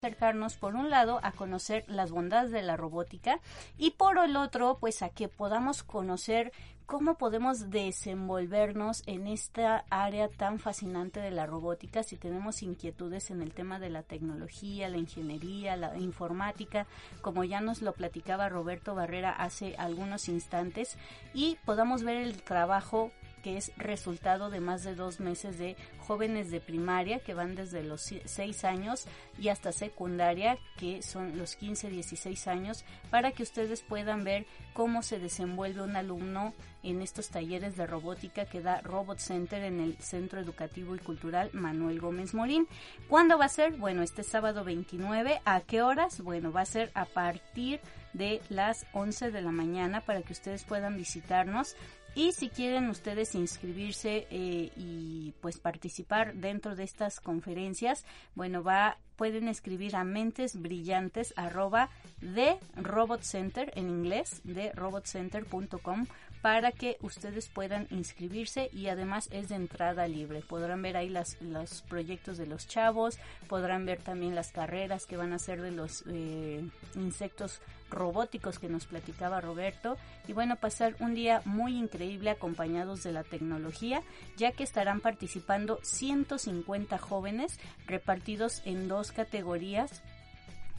acercarnos por un lado a conocer las bondades de la robótica y por el otro pues a que podamos conocer cómo podemos desenvolvernos en esta área tan fascinante de la robótica. Si tenemos inquietudes en el tema de la tecnología, la ingeniería, la informática, como ya nos lo platicaba Roberto Barrera hace algunos instantes y podamos ver el trabajo que es resultado de más de dos meses de jóvenes de primaria que van desde los 6 años y hasta secundaria que son los 15, 16 años para que ustedes puedan ver cómo se desenvuelve un alumno en estos talleres de robótica que da Robot Center en el Centro Educativo y Cultural Manuel Gómez Morín. ¿Cuándo va a ser? Bueno, este sábado 29. ¿A qué horas? Bueno, va a ser a partir de las 11 de la mañana para que ustedes puedan visitarnos y si quieren ustedes inscribirse eh, y pues participar dentro de estas conferencias, bueno, va pueden escribir a mentes brillantes arroba de robot center en inglés de robotcenter.com para que ustedes puedan inscribirse y además es de entrada libre. Podrán ver ahí las, los proyectos de los chavos, podrán ver también las carreras que van a hacer de los eh, insectos robóticos que nos platicaba Roberto y bueno, pasar un día muy increíble acompañados de la tecnología, ya que estarán participando 150 jóvenes repartidos en dos categorías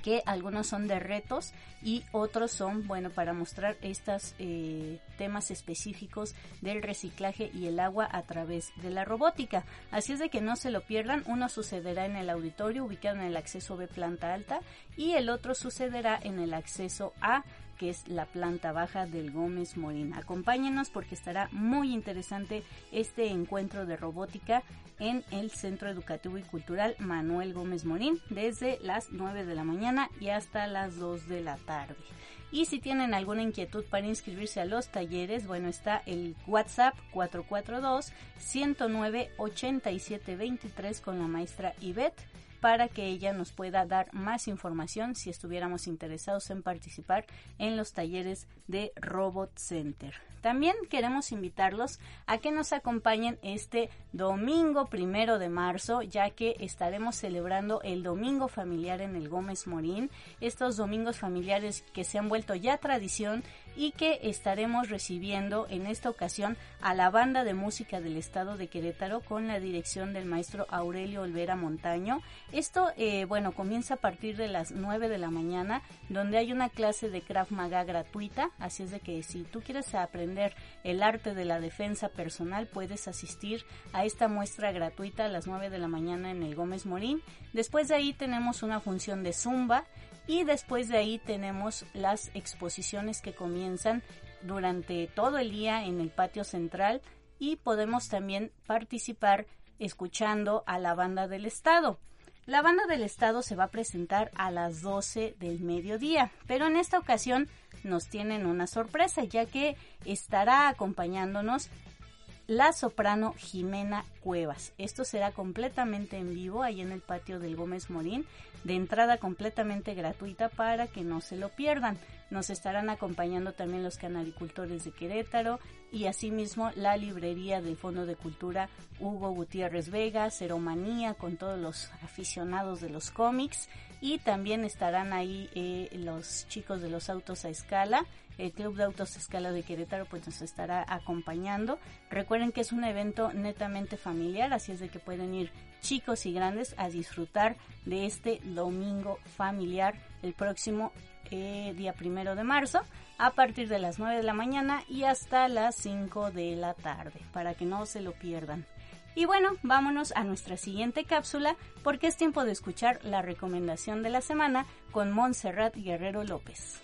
que algunos son de retos y otros son, bueno, para mostrar estos eh, temas específicos del reciclaje y el agua a través de la robótica. Así es de que no se lo pierdan, uno sucederá en el auditorio ubicado en el acceso B planta alta y el otro sucederá en el acceso A que es la planta baja del Gómez Morín. Acompáñenos porque estará muy interesante este encuentro de robótica en el Centro Educativo y Cultural Manuel Gómez Morín desde las 9 de la mañana y hasta las 2 de la tarde. Y si tienen alguna inquietud para inscribirse a los talleres, bueno, está el WhatsApp 442 109 8723 con la maestra Ivette para que ella nos pueda dar más información si estuviéramos interesados en participar en los talleres de Robot Center. También queremos invitarlos a que nos acompañen este domingo primero de marzo, ya que estaremos celebrando el Domingo Familiar en el Gómez Morín. Estos domingos familiares que se han vuelto ya tradición y que estaremos recibiendo en esta ocasión a la banda de música del estado de Querétaro con la dirección del maestro Aurelio Olvera Montaño. Esto, eh, bueno, comienza a partir de las 9 de la mañana, donde hay una clase de Krav Maga gratuita, así es de que si tú quieres aprender el arte de la defensa personal, puedes asistir a esta muestra gratuita a las 9 de la mañana en el Gómez Morín. Después de ahí tenemos una función de Zumba, y después de ahí tenemos las exposiciones que comienzan durante todo el día en el patio central y podemos también participar escuchando a la banda del estado. La banda del estado se va a presentar a las 12 del mediodía, pero en esta ocasión nos tienen una sorpresa ya que estará acompañándonos la soprano Jimena Cuevas. Esto será completamente en vivo ahí en el patio del Gómez Morín, de entrada completamente gratuita para que no se lo pierdan. Nos estarán acompañando también los canaricultores de Querétaro y asimismo la librería del Fondo de Cultura Hugo Gutiérrez Vega, Ceromanía con todos los aficionados de los cómics y también estarán ahí eh, los chicos de los autos a escala el Club de Autos Escala de Querétaro pues nos estará acompañando. Recuerden que es un evento netamente familiar, así es de que pueden ir chicos y grandes a disfrutar de este domingo familiar el próximo eh, día primero de marzo a partir de las 9 de la mañana y hasta las 5 de la tarde para que no se lo pierdan. Y bueno, vámonos a nuestra siguiente cápsula porque es tiempo de escuchar la recomendación de la semana con Montserrat Guerrero López.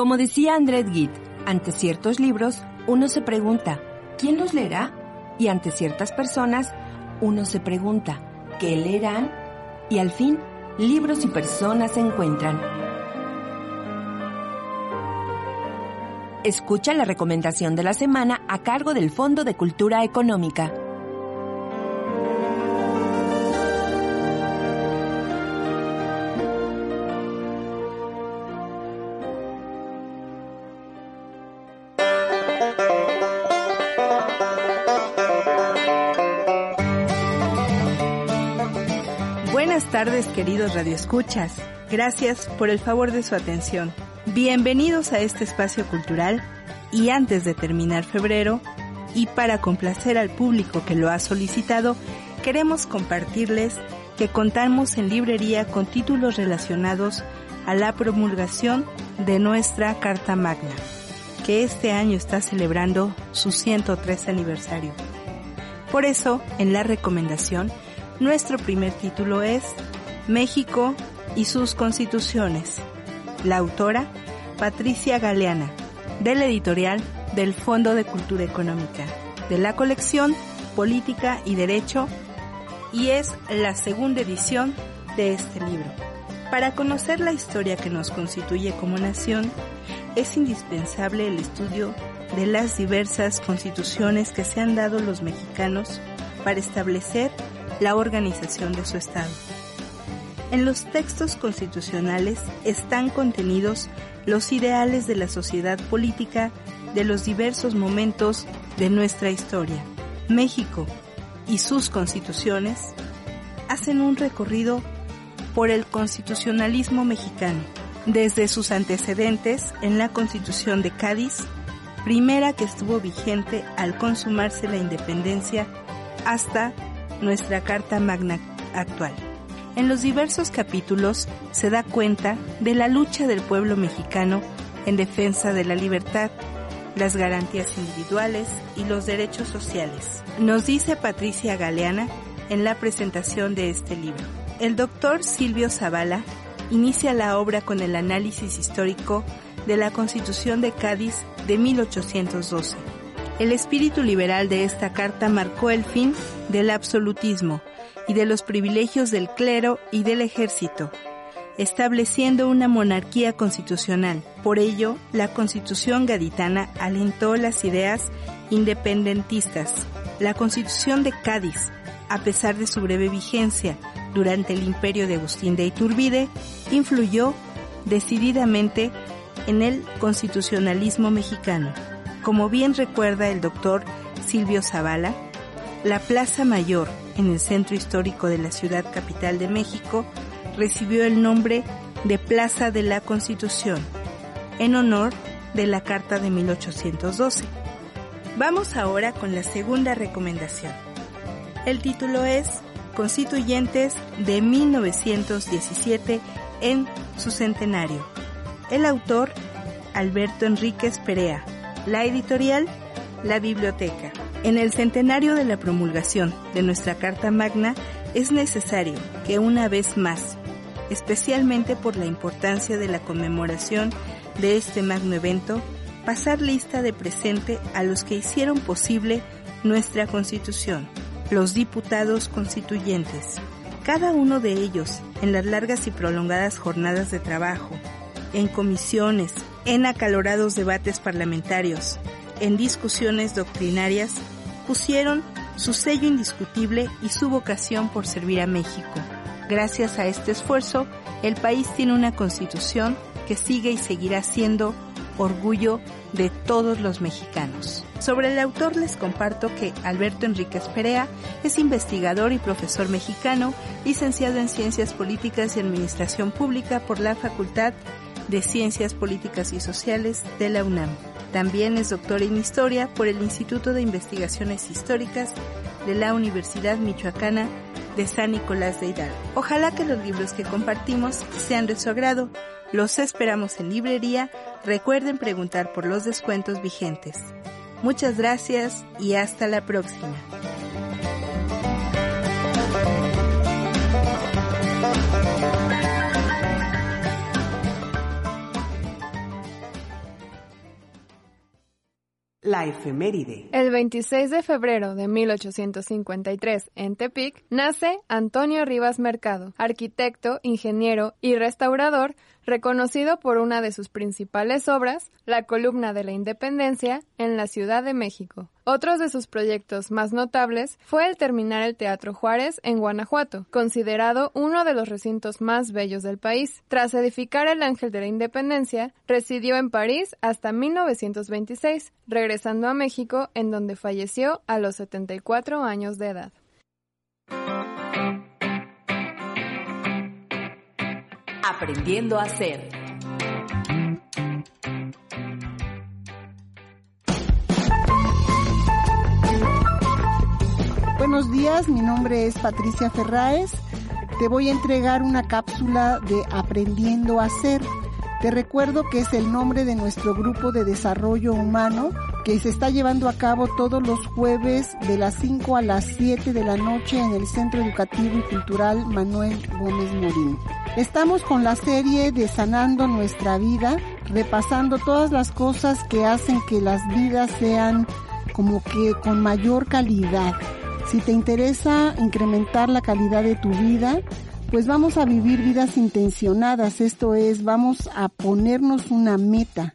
Como decía André Gide, ante ciertos libros uno se pregunta, ¿quién los leerá? Y ante ciertas personas uno se pregunta, ¿qué leerán? Y al fin, libros y personas se encuentran. Escucha la recomendación de la semana a cargo del Fondo de Cultura Económica. Tardes queridos radioescuchas. Gracias por el favor de su atención. Bienvenidos a este espacio cultural y antes de terminar febrero y para complacer al público que lo ha solicitado, queremos compartirles que contamos en librería con títulos relacionados a la promulgación de nuestra Carta Magna, que este año está celebrando su 103 aniversario. Por eso, en la recomendación, nuestro primer título es México y sus constituciones. La autora, Patricia Galeana, del editorial del Fondo de Cultura Económica, de la colección Política y Derecho, y es la segunda edición de este libro. Para conocer la historia que nos constituye como nación, es indispensable el estudio de las diversas constituciones que se han dado los mexicanos para establecer la organización de su Estado. En los textos constitucionales están contenidos los ideales de la sociedad política de los diversos momentos de nuestra historia. México y sus constituciones hacen un recorrido por el constitucionalismo mexicano, desde sus antecedentes en la Constitución de Cádiz, primera que estuvo vigente al consumarse la independencia, hasta nuestra Carta Magna actual. En los diversos capítulos se da cuenta de la lucha del pueblo mexicano en defensa de la libertad, las garantías individuales y los derechos sociales. Nos dice Patricia Galeana en la presentación de este libro. El doctor Silvio Zavala inicia la obra con el análisis histórico de la Constitución de Cádiz de 1812 el espíritu liberal de esta carta marcó el fin del absolutismo y de los privilegios del clero y del ejército, estableciendo una monarquía constitucional. Por ello, la constitución gaditana alentó las ideas independentistas. La constitución de Cádiz, a pesar de su breve vigencia durante el imperio de Agustín de Iturbide, influyó decididamente en el constitucionalismo mexicano. Como bien recuerda el doctor Silvio Zavala, la Plaza Mayor en el centro histórico de la ciudad capital de México recibió el nombre de Plaza de la Constitución, en honor de la Carta de 1812. Vamos ahora con la segunda recomendación. El título es Constituyentes de 1917 en su centenario. El autor, Alberto Enríquez Perea, la editorial, la biblioteca. En el centenario de la promulgación de nuestra Carta Magna es necesario que una vez más, especialmente por la importancia de la conmemoración de este magno evento, pasar lista de presente a los que hicieron posible nuestra Constitución, los diputados constituyentes. Cada uno de ellos, en las largas y prolongadas jornadas de trabajo, en comisiones, en acalorados debates parlamentarios, en discusiones doctrinarias, pusieron su sello indiscutible y su vocación por servir a México. Gracias a este esfuerzo, el país tiene una constitución que sigue y seguirá siendo orgullo de todos los mexicanos. Sobre el autor les comparto que Alberto Enríquez Perea es investigador y profesor mexicano, licenciado en Ciencias Políticas y Administración Pública por la Facultad de Ciencias Políticas y Sociales de la UNAM. También es doctor en Historia por el Instituto de Investigaciones Históricas de la Universidad Michoacana de San Nicolás de Hidalgo. Ojalá que los libros que compartimos sean de su agrado. Los esperamos en librería. Recuerden preguntar por los descuentos vigentes. Muchas gracias y hasta la próxima. La efeméride. El 26 de febrero de 1853, en Tepic, nace Antonio Rivas Mercado, arquitecto, ingeniero y restaurador, reconocido por una de sus principales obras, la columna de la Independencia, en la Ciudad de México. Otros de sus proyectos más notables fue el terminar el Teatro Juárez en Guanajuato, considerado uno de los recintos más bellos del país. Tras edificar el Ángel de la Independencia, residió en París hasta 1926, regresando a México en donde falleció a los 74 años de edad. Aprendiendo a hacer. Buenos días, mi nombre es Patricia Ferraes. Te voy a entregar una cápsula de Aprendiendo a hacer. Te recuerdo que es el nombre de nuestro grupo de desarrollo humano que se está llevando a cabo todos los jueves de las 5 a las 7 de la noche en el Centro Educativo y Cultural Manuel Gómez Morín. Estamos con la serie de Sanando nuestra vida, repasando todas las cosas que hacen que las vidas sean como que con mayor calidad. Si te interesa incrementar la calidad de tu vida, pues vamos a vivir vidas intencionadas, esto es, vamos a ponernos una meta.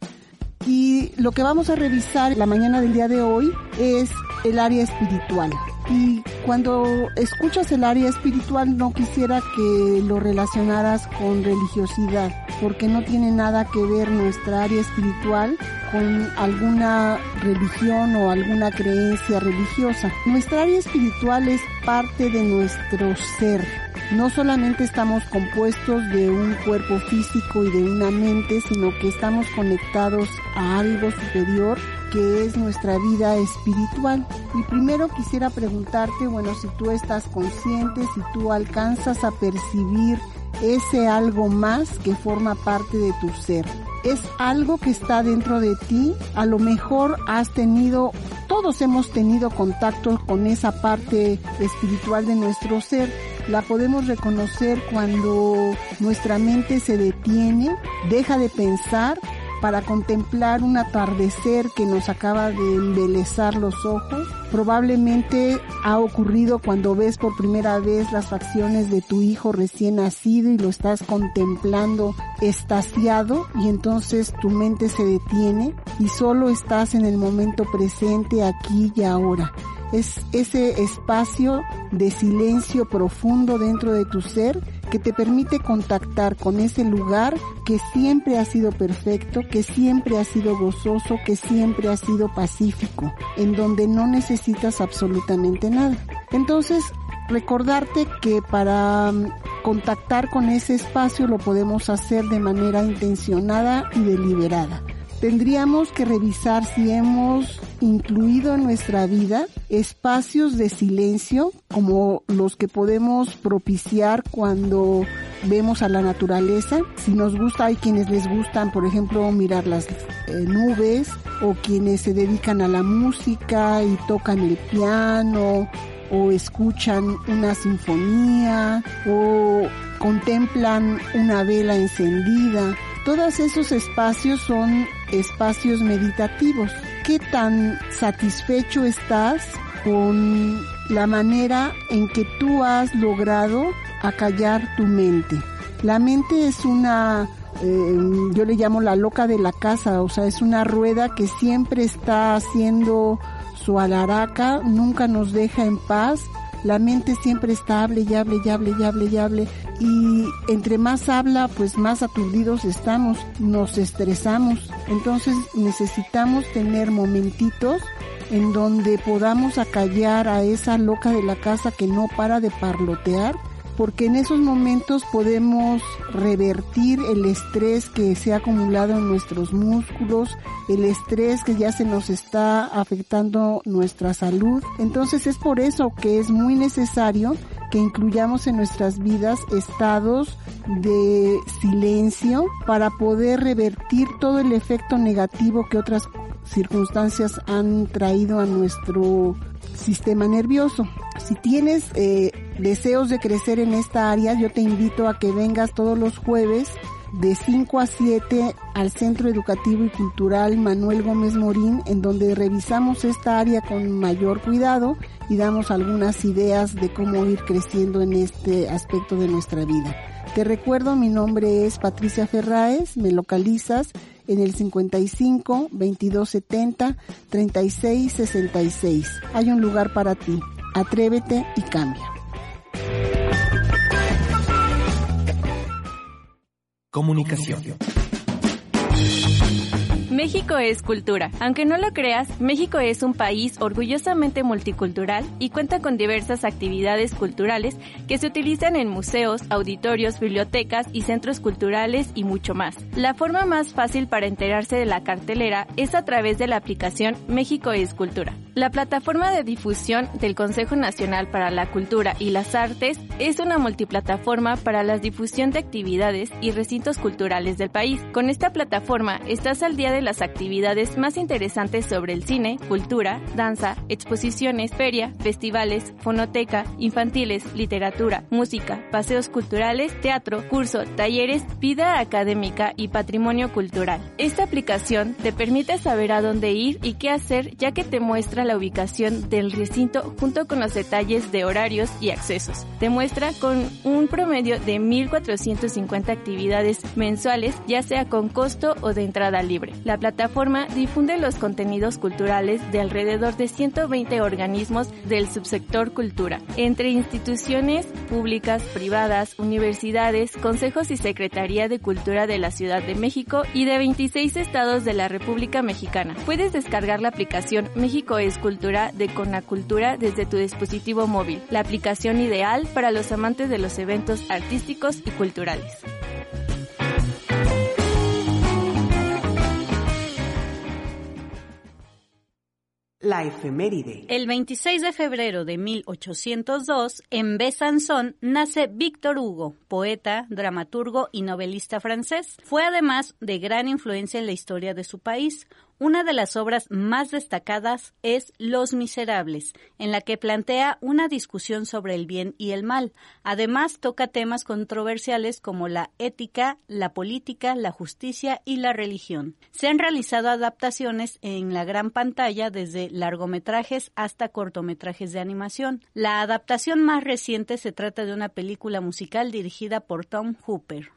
Y lo que vamos a revisar la mañana del día de hoy es el área espiritual. Y cuando escuchas el área espiritual no quisiera que lo relacionaras con religiosidad, porque no tiene nada que ver nuestra área espiritual con alguna religión o alguna creencia religiosa. Nuestra área espiritual es parte de nuestro ser no solamente estamos compuestos de un cuerpo físico y de una mente, sino que estamos conectados a algo superior que es nuestra vida espiritual. Y primero quisiera preguntarte, bueno, si tú estás consciente, si tú alcanzas a percibir ese algo más que forma parte de tu ser. Es algo que está dentro de ti. A lo mejor has tenido, todos hemos tenido contacto con esa parte espiritual de nuestro ser la podemos reconocer cuando nuestra mente se detiene, deja de pensar para contemplar un atardecer que nos acaba de embelezar los ojos. Probablemente ha ocurrido cuando ves por primera vez las facciones de tu hijo recién nacido y lo estás contemplando estasiado y entonces tu mente se detiene y solo estás en el momento presente aquí y ahora es ese espacio de silencio profundo dentro de tu ser te permite contactar con ese lugar que siempre ha sido perfecto, que siempre ha sido gozoso, que siempre ha sido pacífico, en donde no necesitas absolutamente nada. Entonces, recordarte que para mm, contactar con ese espacio lo podemos hacer de manera intencionada y deliberada tendríamos que revisar si hemos incluido en nuestra vida espacios de silencio como los que podemos propiciar cuando vemos a la naturaleza. Si nos gusta, hay quienes les gustan, por ejemplo, mirar las eh, nubes o quienes se dedican a la música y tocan el piano o escuchan una sinfonía o contemplan una vela encendida todos esos espacios son espacios meditativos. ¿Qué tan satisfecho estás con la manera en que tú has logrado acallar tu mente? La mente es una, eh, yo le llamo la loca de la casa, o sea, es una rueda que siempre está haciendo su alaraca, nunca nos deja en paz la mente siempre está hable y hable y hable y hable y hable y entre más habla pues más aturdidos estamos, nos estresamos, entonces necesitamos tener momentitos en donde podamos acallar a esa loca de la casa que no para de parlotear porque en esos momentos podemos revertir el estrés que se ha acumulado en nuestros músculos, el estrés que ya se nos está afectando nuestra salud. Entonces es por eso que es muy necesario que incluyamos en nuestras vidas estados de silencio para poder revertir todo el efecto negativo que otras circunstancias han traído a nuestro sistema nervioso. Si tienes eh, deseos de crecer en esta área, yo te invito a que vengas todos los jueves de 5 a 7 al Centro Educativo y Cultural Manuel Gómez Morín, en donde revisamos esta área con mayor cuidado y damos algunas ideas de cómo ir creciendo en este aspecto de nuestra vida. Te recuerdo, mi nombre es Patricia Ferraes, me localizas en el 55 2270 3666. Hay un lugar para ti. Atrévete y cambia. Comunicación. México es cultura. Aunque no lo creas, México es un país orgullosamente multicultural y cuenta con diversas actividades culturales que se utilizan en museos, auditorios, bibliotecas y centros culturales y mucho más. La forma más fácil para enterarse de la cartelera es a través de la aplicación México es Cultura. La plataforma de difusión del Consejo Nacional para la Cultura y las Artes es una multiplataforma para la difusión de actividades y recintos culturales del país. Con esta plataforma estás al día de las actividades más interesantes sobre el cine, cultura, danza, exposiciones, feria, festivales, fonoteca, infantiles, literatura, música, paseos culturales, teatro, curso, talleres, vida académica y patrimonio cultural. Esta aplicación te permite saber a dónde ir y qué hacer ya que te muestra la ubicación del recinto junto con los detalles de horarios y accesos. Te muestra con un promedio de 1.450 actividades mensuales, ya sea con costo o de entrada libre. La plataforma difunde los contenidos culturales de alrededor de 120 organismos del subsector cultura, entre instituciones públicas, privadas, universidades, consejos y Secretaría de Cultura de la Ciudad de México y de 26 estados de la República Mexicana. Puedes descargar la aplicación México es Cultura de Conacultura desde tu dispositivo móvil, la aplicación ideal para los amantes de los eventos artísticos y culturales. La efeméride. El 26 de febrero de 1802, en Besançon, nace Víctor Hugo, poeta, dramaturgo y novelista francés. Fue además de gran influencia en la historia de su país. Una de las obras más destacadas es Los Miserables, en la que plantea una discusión sobre el bien y el mal. Además, toca temas controversiales como la ética, la política, la justicia y la religión. Se han realizado adaptaciones en la gran pantalla desde largometrajes hasta cortometrajes de animación. La adaptación más reciente se trata de una película musical dirigida por Tom Hooper.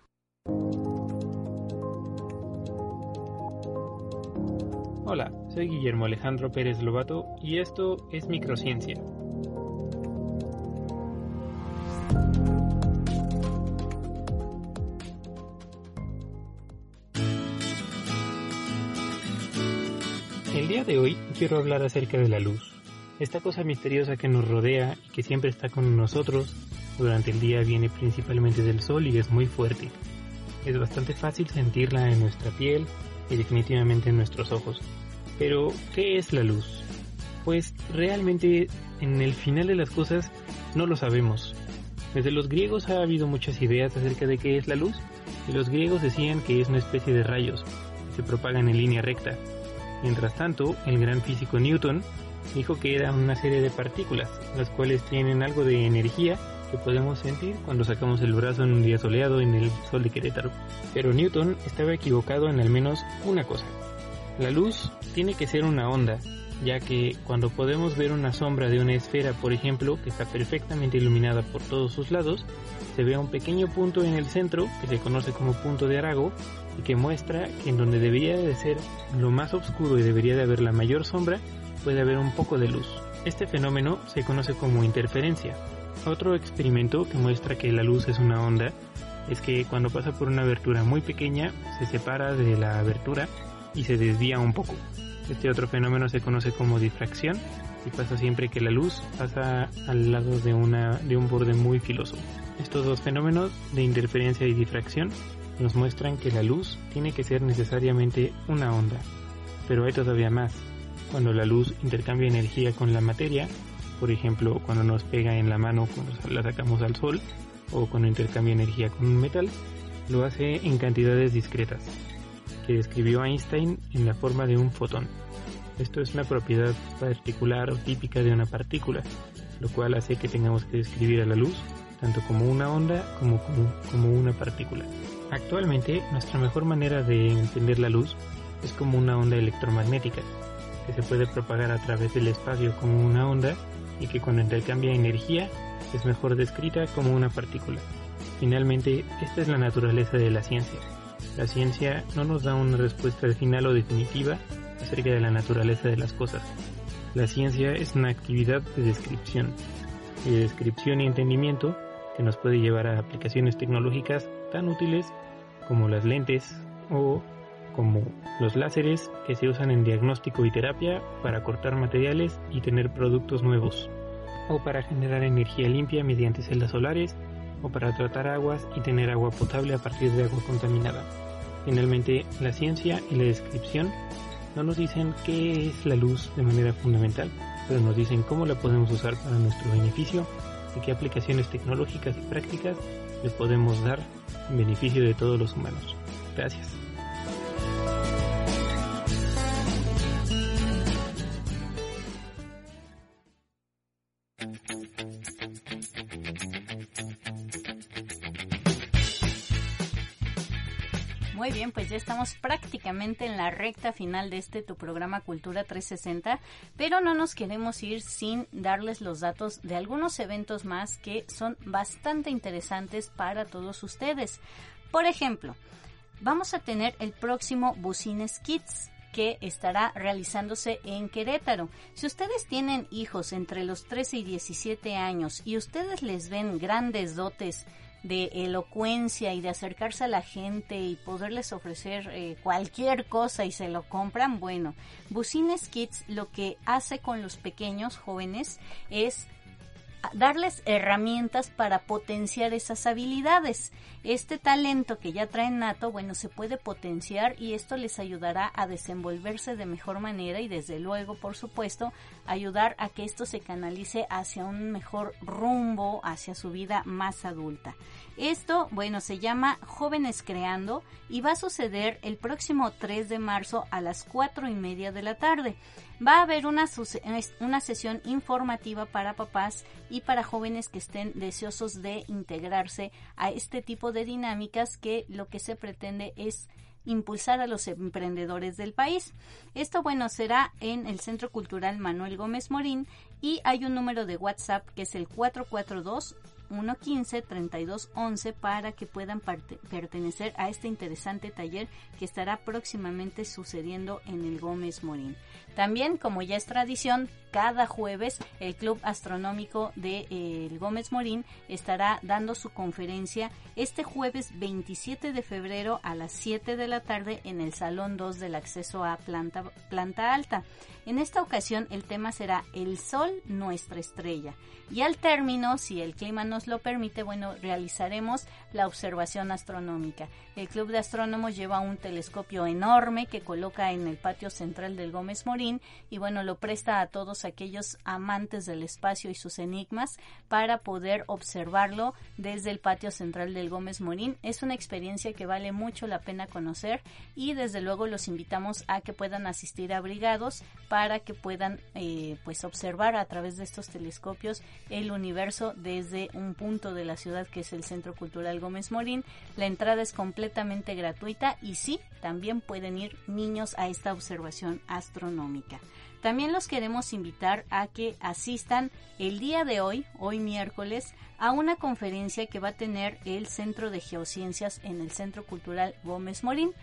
Hola, soy Guillermo Alejandro Pérez Lobato y esto es Microciencia. El día de hoy quiero hablar acerca de la luz, esta cosa misteriosa que nos rodea y que siempre está con nosotros. Durante el día viene principalmente del sol y es muy fuerte. Es bastante fácil sentirla en nuestra piel y definitivamente en nuestros ojos. Pero, ¿qué es la luz? Pues realmente en el final de las cosas no lo sabemos. Desde los griegos ha habido muchas ideas acerca de qué es la luz, y los griegos decían que es una especie de rayos que se propagan en línea recta. Mientras tanto, el gran físico Newton dijo que era una serie de partículas, las cuales tienen algo de energía que podemos sentir cuando sacamos el brazo en un día soleado en el sol de Querétaro. Pero Newton estaba equivocado en al menos una cosa. La luz tiene que ser una onda, ya que cuando podemos ver una sombra de una esfera, por ejemplo, que está perfectamente iluminada por todos sus lados, se ve un pequeño punto en el centro, que se conoce como punto de Arago, y que muestra que en donde debería de ser lo más oscuro y debería de haber la mayor sombra, puede haber un poco de luz. Este fenómeno se conoce como interferencia. Otro experimento que muestra que la luz es una onda es que cuando pasa por una abertura muy pequeña se separa de la abertura y se desvía un poco. Este otro fenómeno se conoce como difracción y pasa siempre que la luz pasa al lado de, una, de un borde muy filoso. Estos dos fenómenos de interferencia y difracción nos muestran que la luz tiene que ser necesariamente una onda. Pero hay todavía más. Cuando la luz intercambia energía con la materia, por ejemplo cuando nos pega en la mano cuando la sacamos al sol, o cuando intercambia energía con un metal, lo hace en cantidades discretas que describió Einstein en la forma de un fotón. Esto es una propiedad particular o típica de una partícula, lo cual hace que tengamos que describir a la luz tanto como una onda como como, una partícula. Actualmente, nuestra mejor manera de entender la luz es como una onda electromagnética, que se puede propagar a través del espacio como una onda y que cuando intercambia energía es mejor descrita como una partícula. Finalmente, esta es la naturaleza de la ciencia. La ciencia no nos da una respuesta final o definitiva acerca de la naturaleza de las cosas. La ciencia es una actividad de descripción, y de descripción y entendimiento que nos puede llevar a aplicaciones tecnológicas tan útiles como las lentes o como los láseres que se usan en diagnóstico y terapia para cortar materiales y tener productos nuevos, o para generar energía limpia mediante celdas solares, o para tratar aguas y tener agua potable a partir de agua contaminada. Finalmente, la ciencia y la descripción no nos dicen qué es la luz de manera fundamental, pero nos dicen cómo la podemos usar para nuestro beneficio y qué aplicaciones tecnológicas y prácticas le podemos dar en beneficio de todos los humanos. Gracias. Pues ya estamos prácticamente en la recta final de este tu programa Cultura 360, pero no nos queremos ir sin darles los datos de algunos eventos más que son bastante interesantes para todos ustedes. Por ejemplo, vamos a tener el próximo Bucines Kids que estará realizándose en Querétaro. Si ustedes tienen hijos entre los 13 y 17 años y ustedes les ven grandes dotes de elocuencia y de acercarse a la gente y poderles ofrecer eh, cualquier cosa y se lo compran, bueno, Bucines Kids lo que hace con los pequeños jóvenes es darles herramientas para potenciar esas habilidades. Este talento que ya traen nato, bueno, se puede potenciar y esto les ayudará a desenvolverse de mejor manera y desde luego, por supuesto, ayudar a que esto se canalice hacia un mejor rumbo, hacia su vida más adulta. Esto, bueno, se llama Jóvenes Creando y va a suceder el próximo 3 de marzo a las 4 y media de la tarde. Va a haber una, una sesión informativa para papás y para jóvenes que estén deseosos de integrarse a este tipo de dinámicas que lo que se pretende es impulsar a los emprendedores del país. Esto, bueno, será en el Centro Cultural Manuel Gómez Morín y hay un número de WhatsApp que es el 442 115-3211 para que puedan pertenecer a este interesante taller que estará próximamente sucediendo en el Gómez Morín. También, como ya es tradición, cada jueves el Club Astronómico de eh, Gómez Morín estará dando su conferencia este jueves 27 de febrero a las 7 de la tarde en el Salón 2 del acceso a planta, planta alta. En esta ocasión el tema será El Sol, nuestra estrella. Y al término, si el clima lo permite, bueno, realizaremos la observación astronómica. El Club de Astrónomos lleva un telescopio enorme que coloca en el patio central del Gómez Morín y bueno, lo presta a todos aquellos amantes del espacio y sus enigmas para poder observarlo desde el patio central del Gómez Morín. Es una experiencia que vale mucho la pena conocer y desde luego los invitamos a que puedan asistir abrigados para que puedan eh, pues observar a través de estos telescopios el universo desde un punto de la ciudad que es el Centro Cultural Gómez Morín. La entrada es completamente gratuita y sí, también pueden ir niños a esta observación astronómica. También los queremos invitar a que asistan el día de hoy, hoy miércoles, a una conferencia que va a tener el Centro de Geociencias en el Centro Cultural Gómez Morín.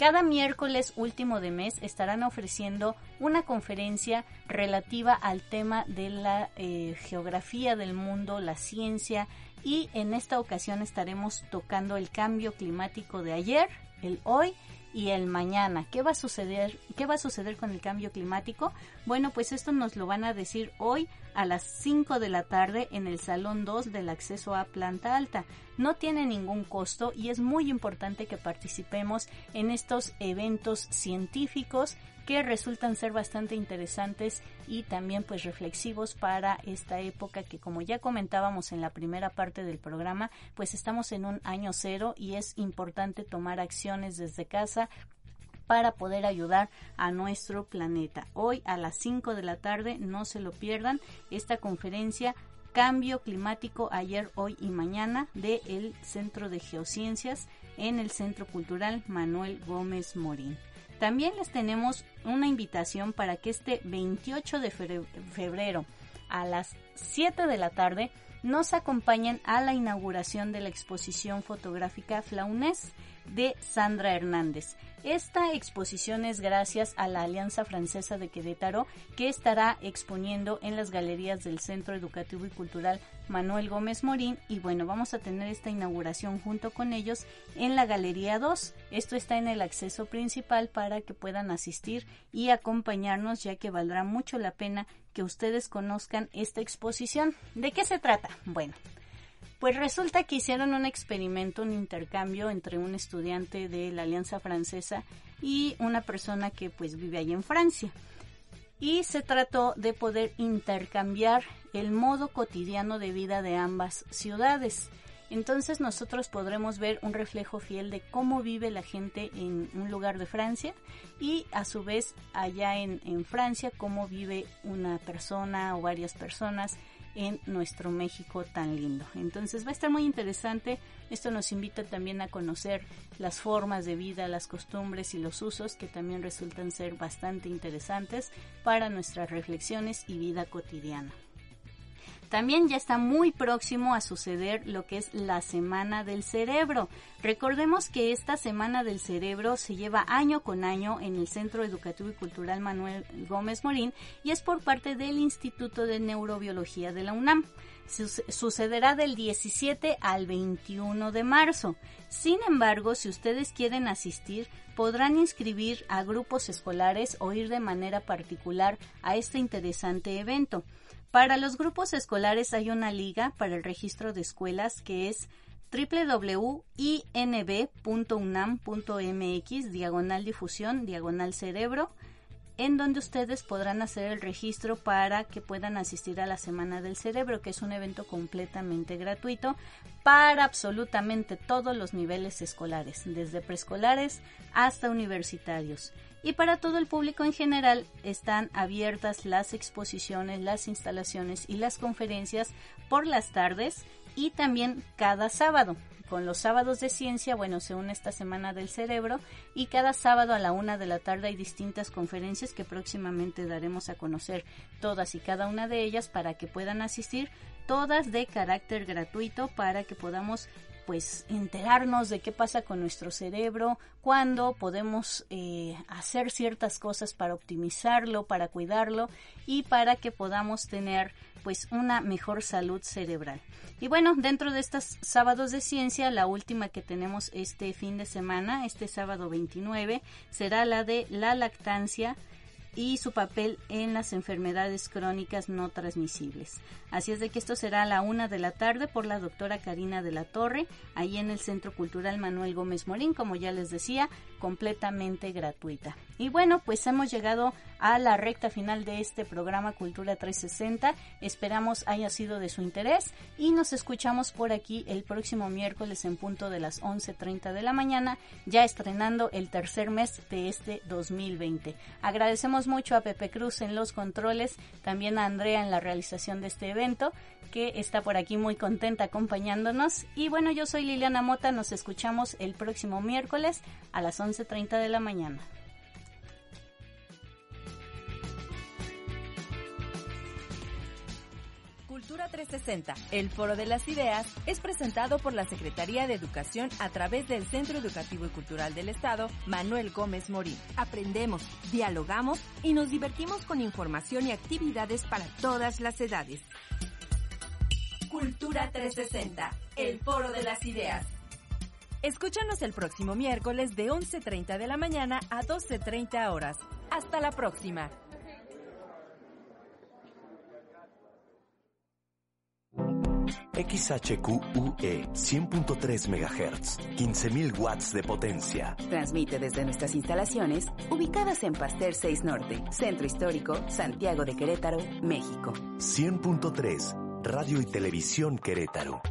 Cada miércoles último de mes estarán ofreciendo una conferencia relativa al tema de la eh, geografía del mundo, la ciencia y en esta ocasión estaremos tocando el cambio climático de ayer, el hoy y el mañana. ¿Qué va a suceder? ¿Qué va a suceder con el cambio climático? Bueno, pues esto nos lo van a decir hoy a las 5 de la tarde en el Salón 2 del acceso a planta alta. No tiene ningún costo y es muy importante que participemos en estos eventos científicos que resultan ser bastante interesantes y también pues reflexivos para esta época que como ya comentábamos en la primera parte del programa, pues estamos en un año cero y es importante tomar acciones desde casa para poder ayudar a nuestro planeta. Hoy a las 5 de la tarde, no se lo pierdan, esta conferencia Cambio Climático ayer, hoy y mañana del Centro de Geociencias en el Centro Cultural Manuel Gómez Morín. También les tenemos una invitación para que este 28 de febrero a las 7 de la tarde nos acompañen a la inauguración de la exposición fotográfica Flaunes de Sandra Hernández. Esta exposición es gracias a la Alianza Francesa de Querétaro que estará exponiendo en las galerías del Centro Educativo y Cultural Manuel Gómez Morín y bueno, vamos a tener esta inauguración junto con ellos en la Galería 2. Esto está en el acceso principal para que puedan asistir y acompañarnos ya que valdrá mucho la pena que ustedes conozcan esta exposición. ¿De qué se trata? Bueno, pues resulta que hicieron un experimento, un intercambio entre un estudiante de la Alianza Francesa y una persona que pues vive ahí en Francia. Y se trató de poder intercambiar el modo cotidiano de vida de ambas ciudades. Entonces nosotros podremos ver un reflejo fiel de cómo vive la gente en un lugar de Francia y a su vez allá en, en Francia cómo vive una persona o varias personas en nuestro México tan lindo. Entonces va a estar muy interesante. Esto nos invita también a conocer las formas de vida, las costumbres y los usos que también resultan ser bastante interesantes para nuestras reflexiones y vida cotidiana. También ya está muy próximo a suceder lo que es la Semana del Cerebro. Recordemos que esta Semana del Cerebro se lleva año con año en el Centro Educativo y Cultural Manuel Gómez Morín y es por parte del Instituto de Neurobiología de la UNAM. Sucederá del 17 al 21 de marzo. Sin embargo, si ustedes quieren asistir, podrán inscribir a grupos escolares o ir de manera particular a este interesante evento. Para los grupos escolares hay una liga para el registro de escuelas que es www.inb.unam.mx diagonal difusión diagonal cerebro en donde ustedes podrán hacer el registro para que puedan asistir a la Semana del Cerebro, que es un evento completamente gratuito para absolutamente todos los niveles escolares, desde preescolares hasta universitarios. Y para todo el público en general están abiertas las exposiciones, las instalaciones y las conferencias por las tardes y también cada sábado. Con los sábados de ciencia, bueno, se une esta semana del cerebro y cada sábado a la una de la tarde hay distintas conferencias que próximamente daremos a conocer todas y cada una de ellas para que puedan asistir, todas de carácter gratuito para que podamos pues enterarnos de qué pasa con nuestro cerebro, cuándo podemos eh, hacer ciertas cosas para optimizarlo, para cuidarlo y para que podamos tener pues una mejor salud cerebral. Y bueno, dentro de estos sábados de ciencia, la última que tenemos este fin de semana, este sábado 29, será la de la lactancia y su papel en las enfermedades crónicas no transmisibles. Así es de que esto será a la una de la tarde por la doctora Karina de la Torre, ahí en el Centro Cultural Manuel Gómez Morín, como ya les decía, completamente gratuita. Y bueno, pues hemos llegado a la recta final de este programa Cultura 360. Esperamos haya sido de su interés y nos escuchamos por aquí el próximo miércoles en punto de las 11.30 de la mañana, ya estrenando el tercer mes de este 2020. Agradecemos mucho a Pepe Cruz en los controles, también a Andrea en la realización de este evento que está por aquí muy contenta acompañándonos. Y bueno, yo soy Liliana Mota, nos escuchamos el próximo miércoles a las 11.30 de la mañana. Cultura 360, el foro de las ideas, es presentado por la Secretaría de Educación a través del Centro Educativo y Cultural del Estado, Manuel Gómez Morín. Aprendemos, dialogamos y nos divertimos con información y actividades para todas las edades. Cultura 360, el foro de las ideas. Escúchanos el próximo miércoles de 11.30 de la mañana a 12.30 horas. Hasta la próxima. XHQUE 100.3 MHz, 15.000 watts de potencia. Transmite desde nuestras instalaciones ubicadas en Pasteur 6 Norte, Centro Histórico, Santiago de Querétaro, México. 100.3 Radio y Televisión Querétaro.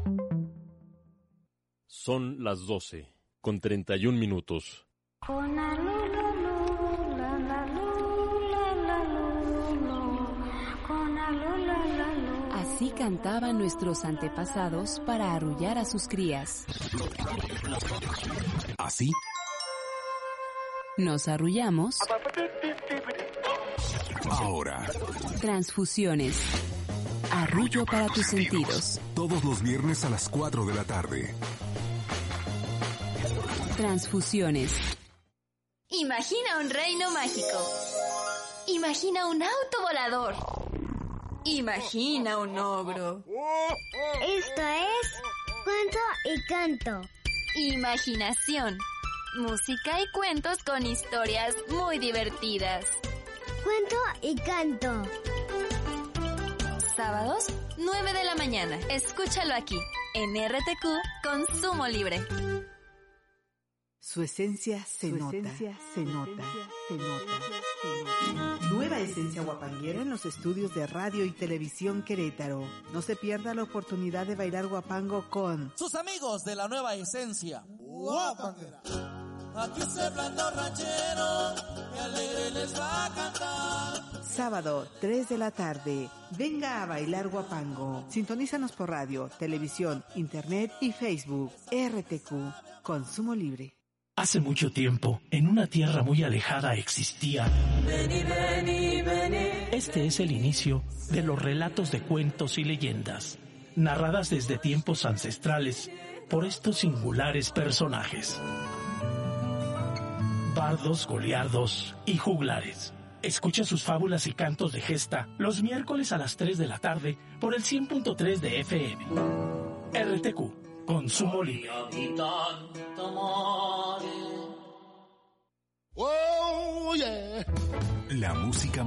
Son las 12, con 31 minutos. Así cantaban nuestros antepasados para arrullar a sus crías. ¿Así? Nos arrullamos. Ahora. Transfusiones. Arrullo para tus sentidos. Todos los viernes a las 4 de la tarde. Transfusiones. Imagina un reino mágico. Imagina un auto volador. Imagina un ogro. Esto es cuento y canto. Imaginación. Música y cuentos con historias muy divertidas. Cuento y canto. Sábados, 9 de la mañana. Escúchalo aquí, en RTQ Consumo Libre. Su esencia se nota, se nota, se nota, Nueva esencia guapanguera en los estudios de radio y televisión Querétaro. No se pierda la oportunidad de bailar guapango con sus amigos de la nueva esencia guapanguera. Aquí se ranchero, que alegre les va a cantar. Sábado, 3 de la tarde. Venga a bailar guapango. Sintonízanos por radio, televisión, internet y Facebook. RTQ, Consumo Libre. Hace mucho tiempo, en una tierra muy alejada existía. Este es el inicio de los relatos de cuentos y leyendas, narradas desde tiempos ancestrales por estos singulares personajes. Bardos, goliardos y juglares. Escucha sus fábulas y cantos de gesta los miércoles a las 3 de la tarde por el 100.3 de FM. RTQ Consumo libre. La música